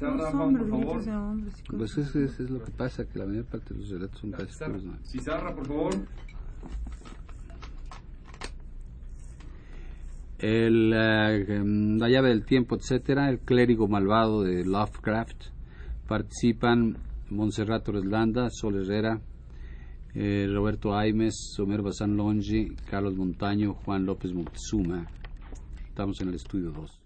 Los Juan, hombres, por favor. Pues eso es, es lo que pasa, que la mayor parte de los relatos son casi puros, ¿no? Pizarra, por favor. El, eh, la llave del tiempo, etcétera, el clérigo malvado de Lovecraft. Participan Montserrat Torres Landa, Sol Herrera, eh, Roberto Aimes, Omer Bazán Longi, Carlos Montaño, Juan López Moctezuma. Estamos en el estudio 2.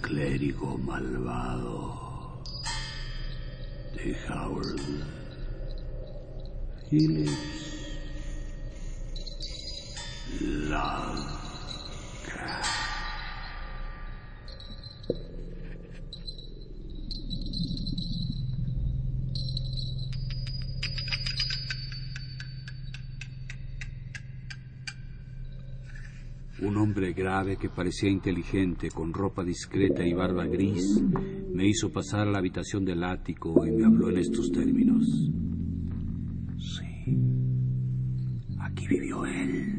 clérigo malvado de Howard Phillips. Un hombre grave que parecía inteligente, con ropa discreta y barba gris, me hizo pasar a la habitación del ático y me habló en estos términos. Sí, aquí vivió él.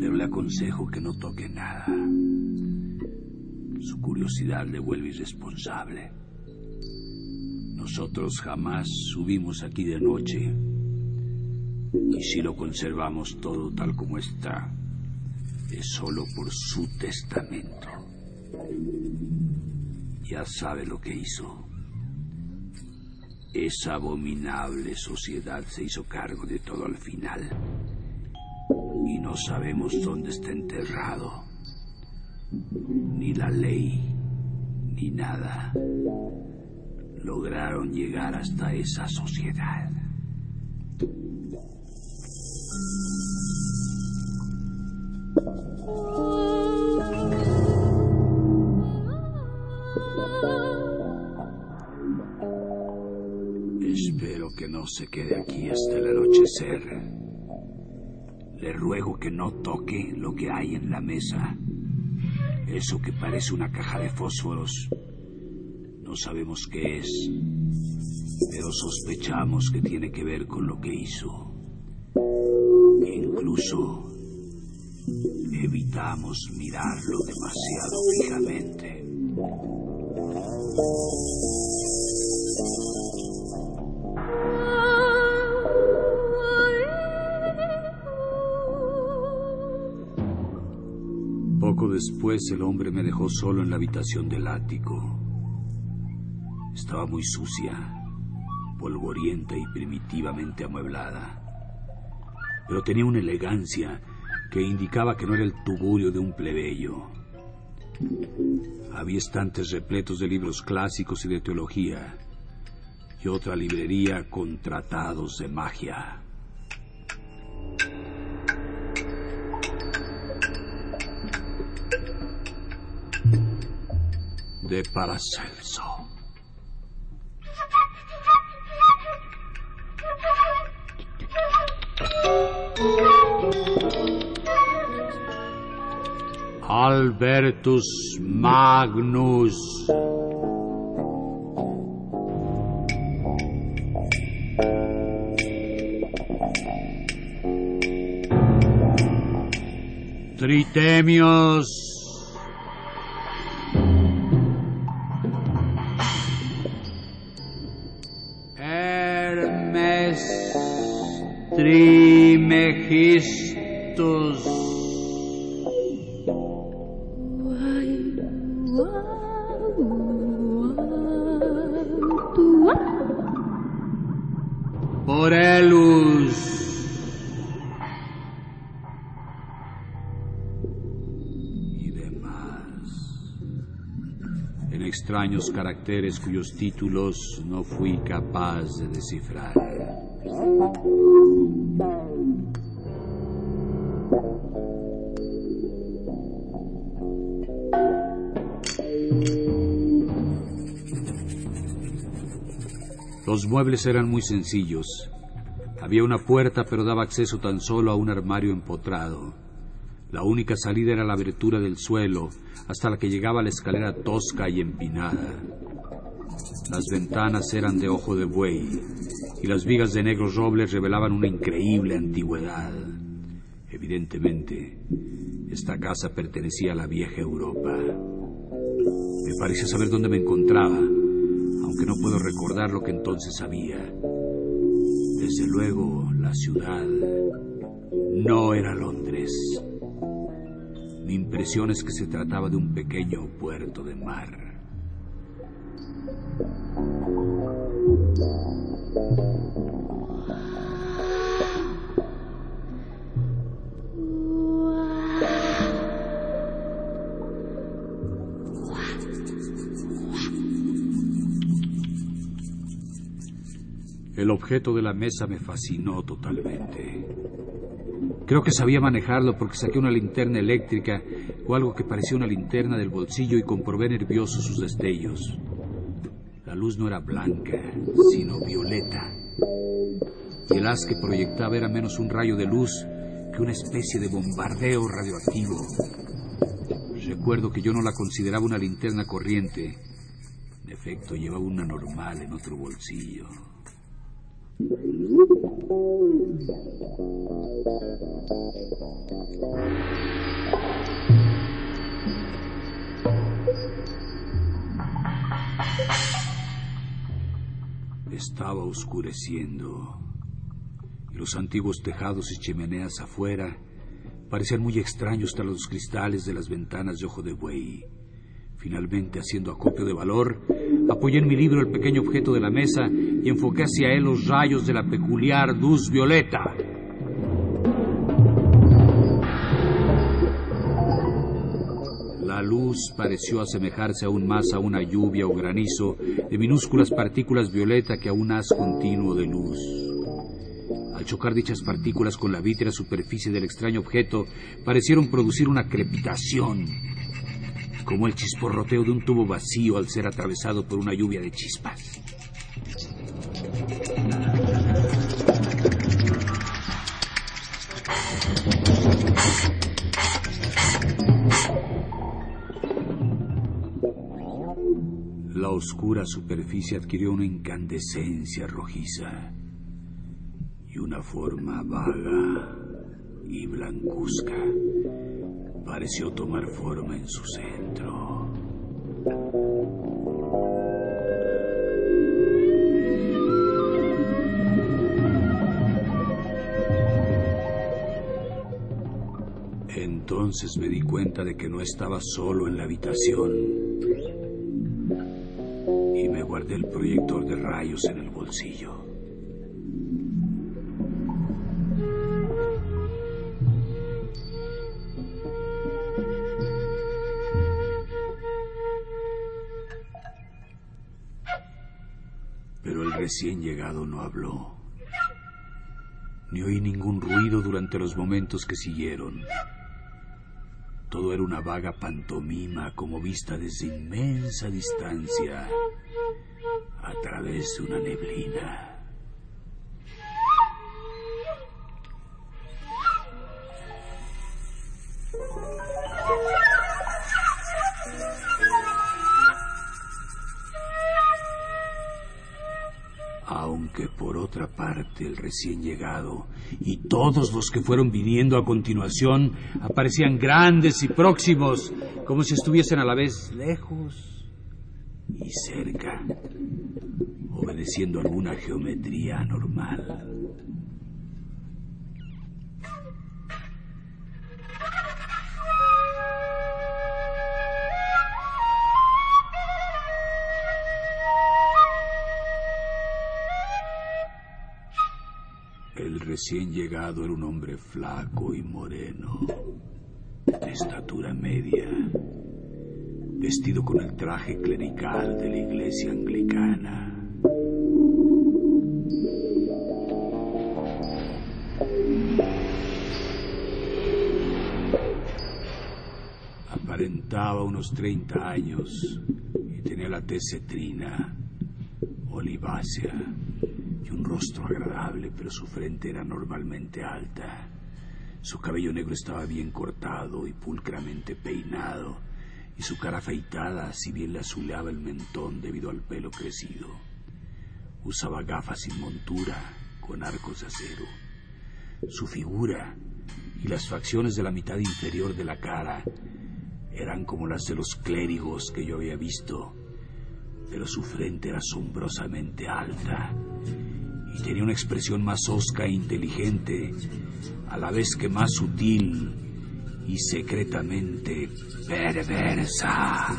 Pero le aconsejo que no toque nada. Su curiosidad le vuelve irresponsable. Nosotros jamás subimos aquí de noche. Y si lo conservamos todo tal como está, es solo por su testamento. Ya sabe lo que hizo. Esa abominable sociedad se hizo cargo de todo al final. Y no sabemos dónde está enterrado. Ni la ley, ni nada. Lograron llegar hasta esa sociedad. Espero que no se quede aquí hasta el anochecer. Le ruego que no toque lo que hay en la mesa. Eso que parece una caja de fósforos. No sabemos qué es, pero sospechamos que tiene que ver con lo que hizo. Incluso evitamos mirarlo demasiado fijamente. Poco después el hombre me dejó solo en la habitación del ático. Estaba muy sucia, polvorienta y primitivamente amueblada. Pero tenía una elegancia que indicaba que no era el tugurio de un plebeyo. Había estantes repletos de libros clásicos y de teología, y otra librería con tratados de magia. De Paracelso. Albertus Magnus. Tritemios. Hermes Trimegistus. Porelus. Y demás. En extraños caracteres cuyos títulos no fui capaz de descifrar. Los muebles eran muy sencillos. Había una puerta, pero daba acceso tan solo a un armario empotrado. La única salida era la abertura del suelo, hasta la que llegaba la escalera tosca y empinada. Las ventanas eran de ojo de buey, y las vigas de negros robles revelaban una increíble antigüedad. Evidentemente, esta casa pertenecía a la vieja Europa. Me parecía saber dónde me encontraba, aunque no puedo recordar lo que entonces sabía. Desde luego, la ciudad no era Londres. Mi impresión es que se trataba de un pequeño puerto de mar. Objeto de la mesa me fascinó totalmente. Creo que sabía manejarlo porque saqué una linterna eléctrica o algo que parecía una linterna del bolsillo y comprobé nervioso sus destellos. La luz no era blanca, sino violeta. Y el haz que proyectaba era menos un rayo de luz que una especie de bombardeo radioactivo. Recuerdo que yo no la consideraba una linterna corriente. En efecto, llevaba una normal en otro bolsillo. Estaba oscureciendo y los antiguos tejados y chimeneas afuera parecían muy extraños tras los cristales de las ventanas de ojo de buey. Finalmente, haciendo acopio de valor, apoyé en mi libro el pequeño objeto de la mesa y enfoqué hacia él los rayos de la peculiar luz violeta. La luz pareció asemejarse aún más a una lluvia o granizo de minúsculas partículas violeta que a un haz continuo de luz. Al chocar dichas partículas con la vítrea superficie del extraño objeto, parecieron producir una crepitación, como el chisporroteo de un tubo vacío al ser atravesado por una lluvia de chispas. La oscura superficie adquirió una incandescencia rojiza y una forma vaga y blancuzca pareció tomar forma en su centro. Entonces me di cuenta de que no estaba solo en la habitación y me guardé el proyector de rayos en el bolsillo. Recién llegado no habló. Ni oí ningún ruido durante los momentos que siguieron. Todo era una vaga pantomima como vista desde inmensa distancia a través de una neblina. Aunque por otra parte el recién llegado y todos los que fueron viniendo a continuación aparecían grandes y próximos, como si estuviesen a la vez lejos y cerca, obedeciendo alguna geometría anormal. Recién llegado era un hombre flaco y moreno, de estatura media, vestido con el traje clerical de la iglesia anglicana. Aparentaba unos 30 años y tenía la tez cetrina, olivácea y un rostro agradable, pero su frente era normalmente alta. Su cabello negro estaba bien cortado y pulcramente peinado, y su cara afeitada, si bien le azuleaba el mentón debido al pelo crecido. Usaba gafas sin montura, con arcos de acero. Su figura y las facciones de la mitad inferior de la cara eran como las de los clérigos que yo había visto, pero su frente era asombrosamente alta y tenía una expresión más hosca e inteligente, a la vez que más sutil y secretamente perversa.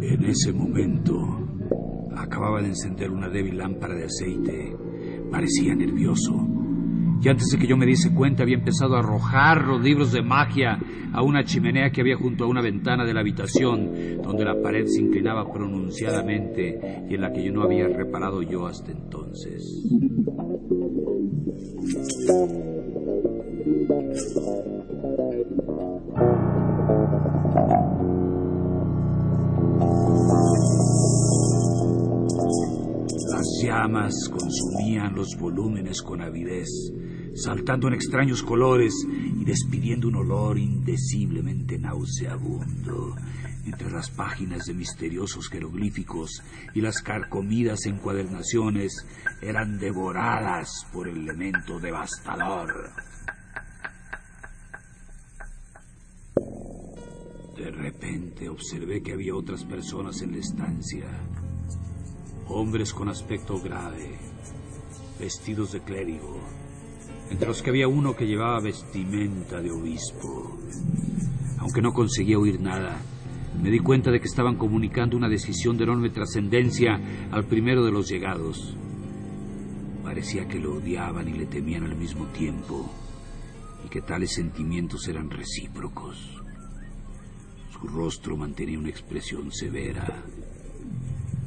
En ese momento acababa de encender una débil lámpara de aceite. Parecía nervioso. Y antes de que yo me diese cuenta había empezado a arrojar los libros de magia a una chimenea que había junto a una ventana de la habitación, donde la pared se inclinaba pronunciadamente y en la que yo no había reparado yo hasta entonces. Las llamas consumían los volúmenes con avidez, saltando en extraños colores y despidiendo un olor indeciblemente nauseabundo. Entre las páginas de misteriosos jeroglíficos y las carcomidas encuadernaciones eran devoradas por el elemento devastador. De repente observé que había otras personas en la estancia hombres con aspecto grave, vestidos de clérigo, entre los que había uno que llevaba vestimenta de obispo. Aunque no conseguía oír nada, me di cuenta de que estaban comunicando una decisión de enorme trascendencia al primero de los llegados. Parecía que lo odiaban y le temían al mismo tiempo, y que tales sentimientos eran recíprocos. Su rostro mantenía una expresión severa,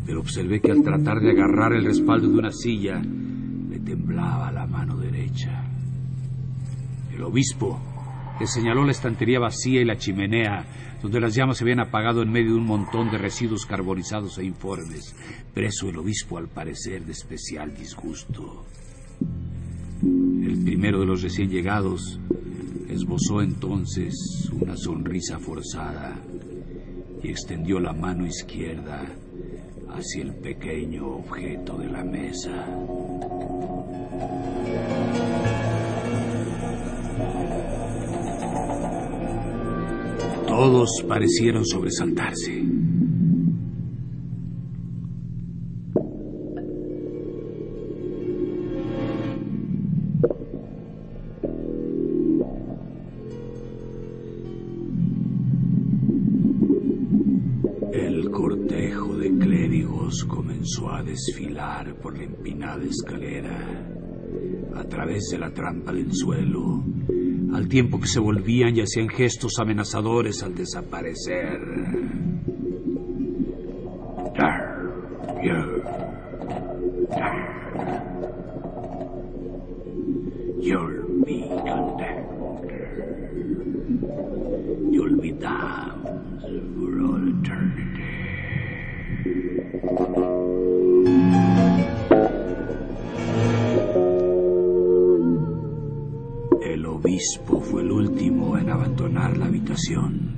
pero observé que al tratar de agarrar el respaldo de una silla, le temblaba la mano derecha. El obispo le señaló la estantería vacía y la chimenea, donde las llamas se habían apagado en medio de un montón de residuos carbonizados e informes, preso el obispo al parecer de especial disgusto. El primero de los recién llegados esbozó entonces una sonrisa forzada y extendió la mano izquierda hacia el pequeño objeto de la mesa. Todos parecieron sobresaltarse. El cortejo de clérigos comenzó a desfilar por la empinada escalera, a través de la trampa del suelo, al tiempo que se volvían y hacían gestos amenazadores al desaparecer. Obispo fue el último en abandonar la habitación.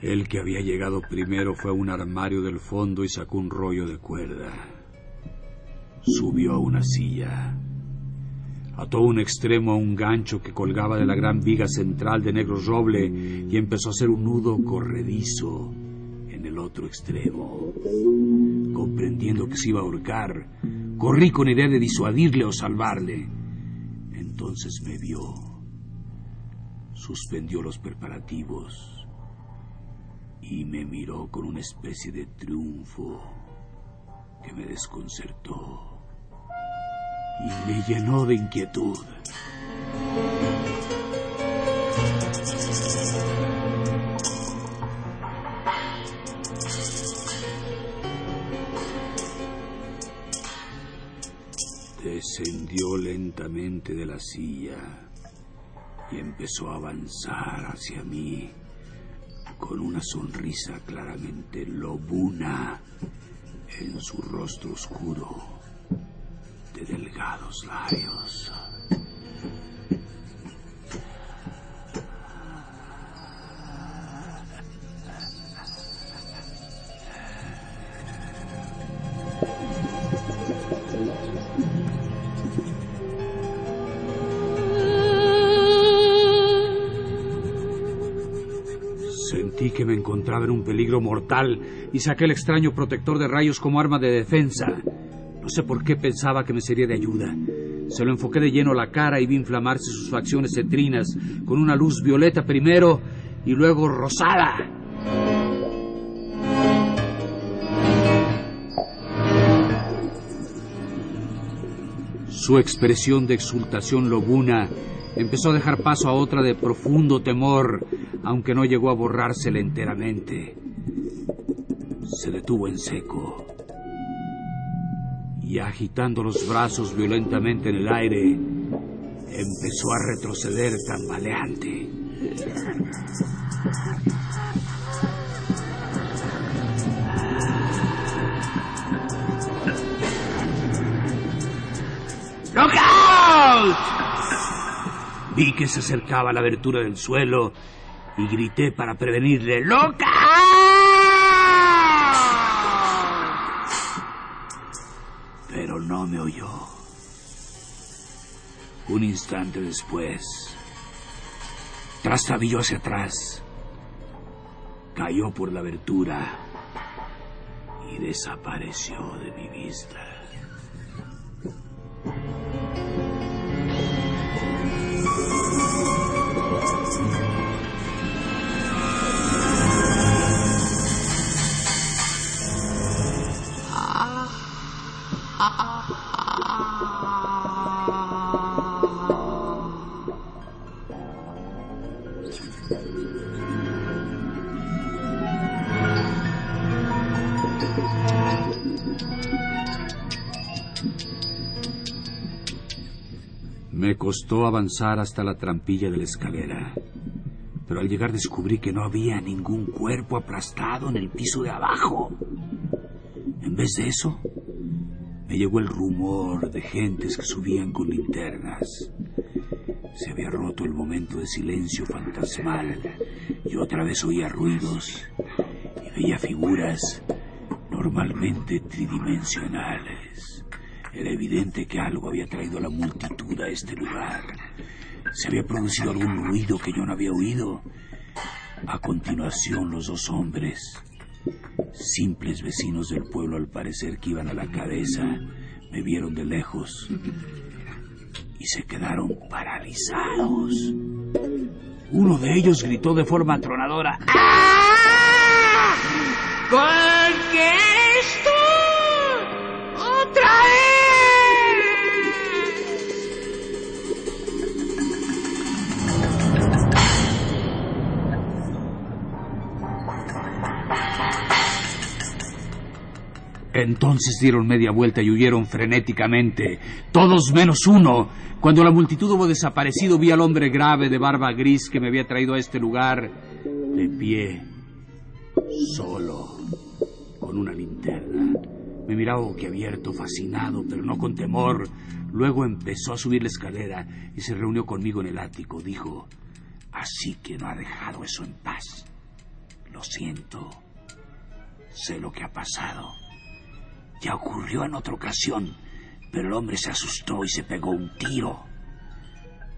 El que había llegado primero fue a un armario del fondo y sacó un rollo de cuerda. Subió a una silla. Ató un extremo a un gancho que colgaba de la gran viga central de negro roble y empezó a hacer un nudo corredizo en el otro extremo. Comprendiendo que se iba a ahorcar, corrí con idea de disuadirle o salvarle. Entonces me vio. Suspendió los preparativos y me miró con una especie de triunfo que me desconcertó y me llenó de inquietud. Descendió lentamente de la silla y empezó a avanzar hacia mí con una sonrisa claramente lobuna en su rostro oscuro de delgados labios. Sentí que me encontraba en un peligro mortal y saqué el extraño protector de rayos como arma de defensa. Sé por qué pensaba que me sería de ayuda. Se lo enfoqué de lleno a la cara y vi inflamarse sus facciones cetrinas con una luz violeta primero y luego rosada. Su expresión de exultación lobuna empezó a dejar paso a otra de profundo temor, aunque no llegó a borrársela enteramente. Se detuvo en seco y agitando los brazos violentamente en el aire, empezó a retroceder tambaleante. ¡Lookout! Vi que se acercaba a la abertura del suelo y grité para prevenirle. ¡Lookout! Me oyó. Un instante después, trastabilló hacia atrás, cayó por la abertura y desapareció de mi vista. Me costó avanzar hasta la trampilla de la escalera, pero al llegar descubrí que no había ningún cuerpo aplastado en el piso de abajo. En vez de eso, me llegó el rumor de gentes que subían con linternas. Se había roto el momento de silencio fantasmal y otra vez oía ruidos y veía figuras normalmente tridimensionales. Era evidente que algo había traído a la multitud a este lugar. Se había producido algún ruido que yo no había oído. A continuación, los dos hombres, simples vecinos del pueblo al parecer que iban a la cabeza, me vieron de lejos y se quedaron paralizados. Uno de ellos gritó de forma atronadora. ¡Ah! ¿Por qué Entonces dieron media vuelta y huyeron frenéticamente, todos menos uno. Cuando la multitud hubo desaparecido, vi al hombre grave de barba gris que me había traído a este lugar, de pie, solo, con una linterna. Me miraba boquiabierto, fascinado, pero no con temor. Luego empezó a subir la escalera y se reunió conmigo en el ático. Dijo, así que no ha dejado eso en paz. Lo siento. Sé lo que ha pasado. Ya ocurrió en otra ocasión, pero el hombre se asustó y se pegó un tiro.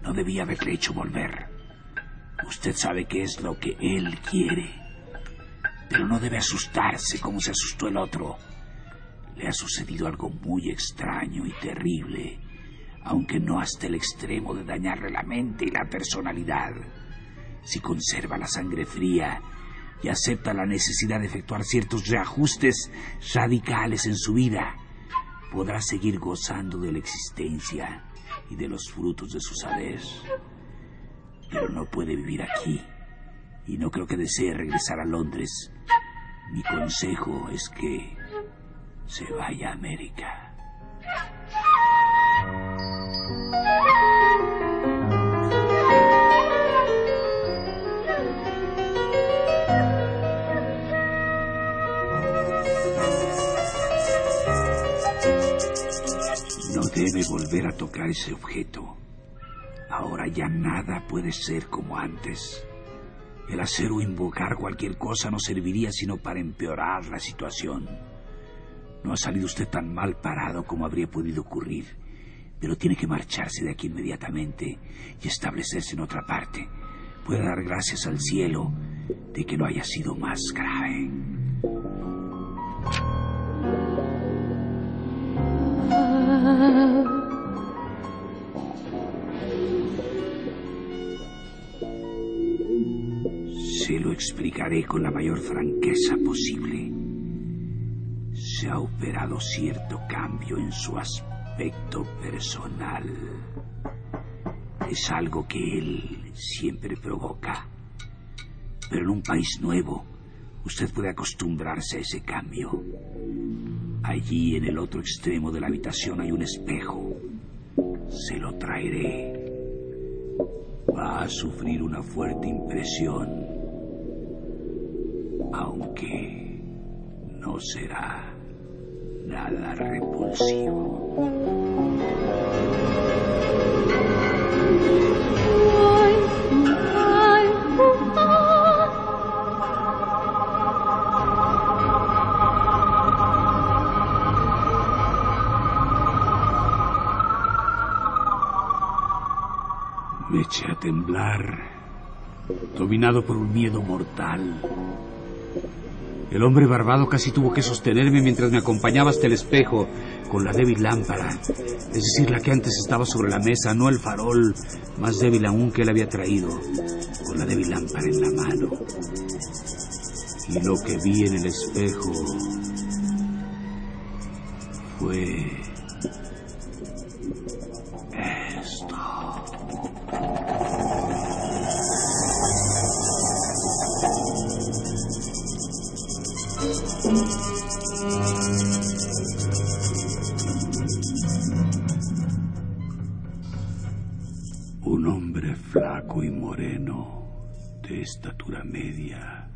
No debía haberle hecho volver. Usted sabe qué es lo que él quiere. Pero no debe asustarse como se asustó el otro. Le ha sucedido algo muy extraño y terrible, aunque no hasta el extremo de dañarle la mente y la personalidad. Si conserva la sangre fría y acepta la necesidad de efectuar ciertos reajustes radicales en su vida, podrá seguir gozando de la existencia y de los frutos de su saber. Pero no puede vivir aquí y no creo que desee regresar a Londres. Mi consejo es que se vaya a América. Debe volver a tocar ese objeto. Ahora ya nada puede ser como antes. El hacer o invocar cualquier cosa no serviría sino para empeorar la situación. No ha salido usted tan mal parado como habría podido ocurrir, pero tiene que marcharse de aquí inmediatamente y establecerse en otra parte. Puede dar gracias al cielo de que no haya sido más grave. Se lo explicaré con la mayor franqueza posible. Se ha operado cierto cambio en su aspecto personal. Es algo que él siempre provoca. Pero en un país nuevo, usted puede acostumbrarse a ese cambio. Allí en el otro extremo de la habitación hay un espejo. Se lo traeré. Va a sufrir una fuerte impresión, aunque no será nada repulsivo. Dominado por un miedo mortal. El hombre barbado casi tuvo que sostenerme mientras me acompañaba hasta el espejo con la débil lámpara, es decir, la que antes estaba sobre la mesa, no el farol, más débil aún que él había traído, con la débil lámpara en la mano. Y lo que vi en el espejo fue de estatura media,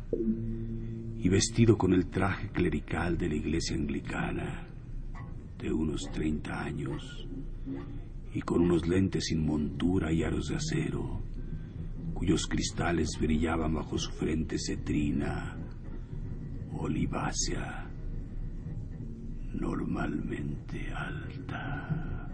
y vestido con el traje clerical de la iglesia anglicana, de unos 30 años, y con unos lentes sin montura y aros de acero, cuyos cristales brillaban bajo su frente cetrina, olivácea, normalmente alta.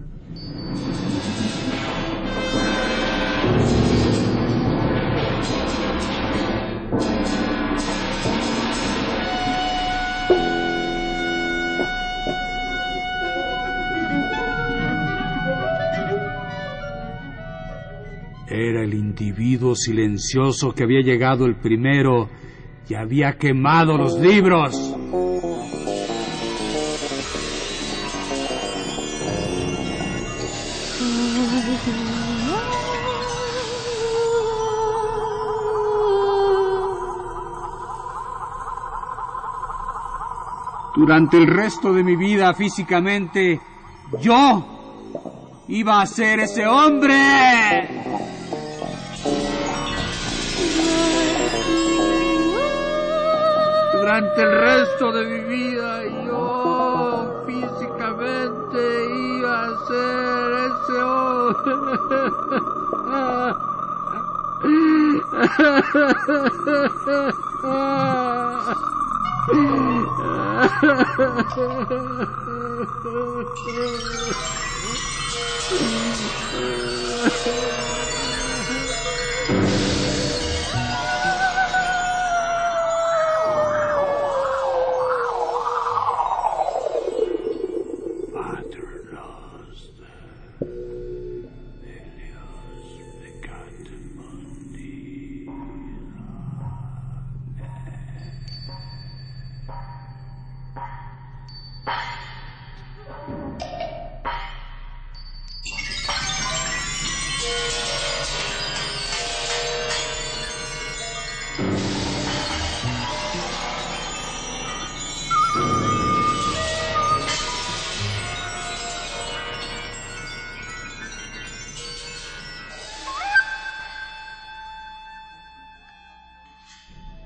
Era el individuo silencioso que había llegado el primero y había quemado los libros. Durante el resto de mi vida físicamente, yo iba a ser ese hombre. Durante el resto de mi vida yo físicamente iba a ser ese Paternos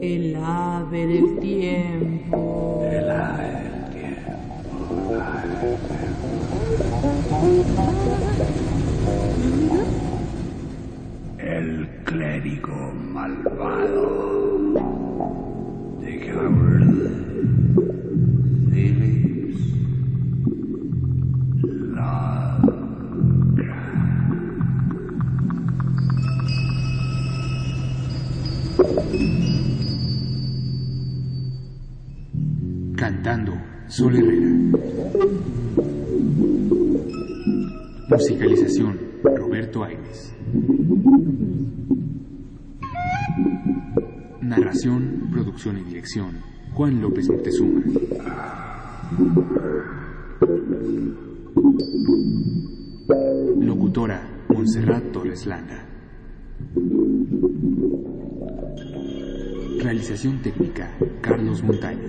El ave del tiempo. El ave del tiempo. Musicalización Roberto Aires. Narración, producción y dirección Juan López Montezuma. Locutora Montserrat Torres Landa. Realización técnica Carlos Montaño.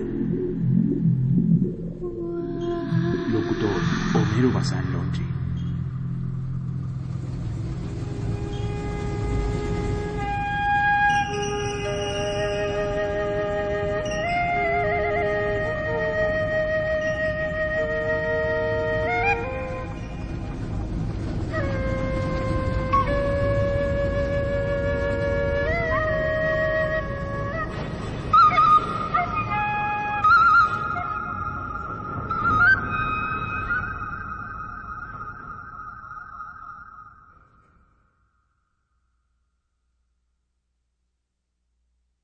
Locutor Homero Bazán.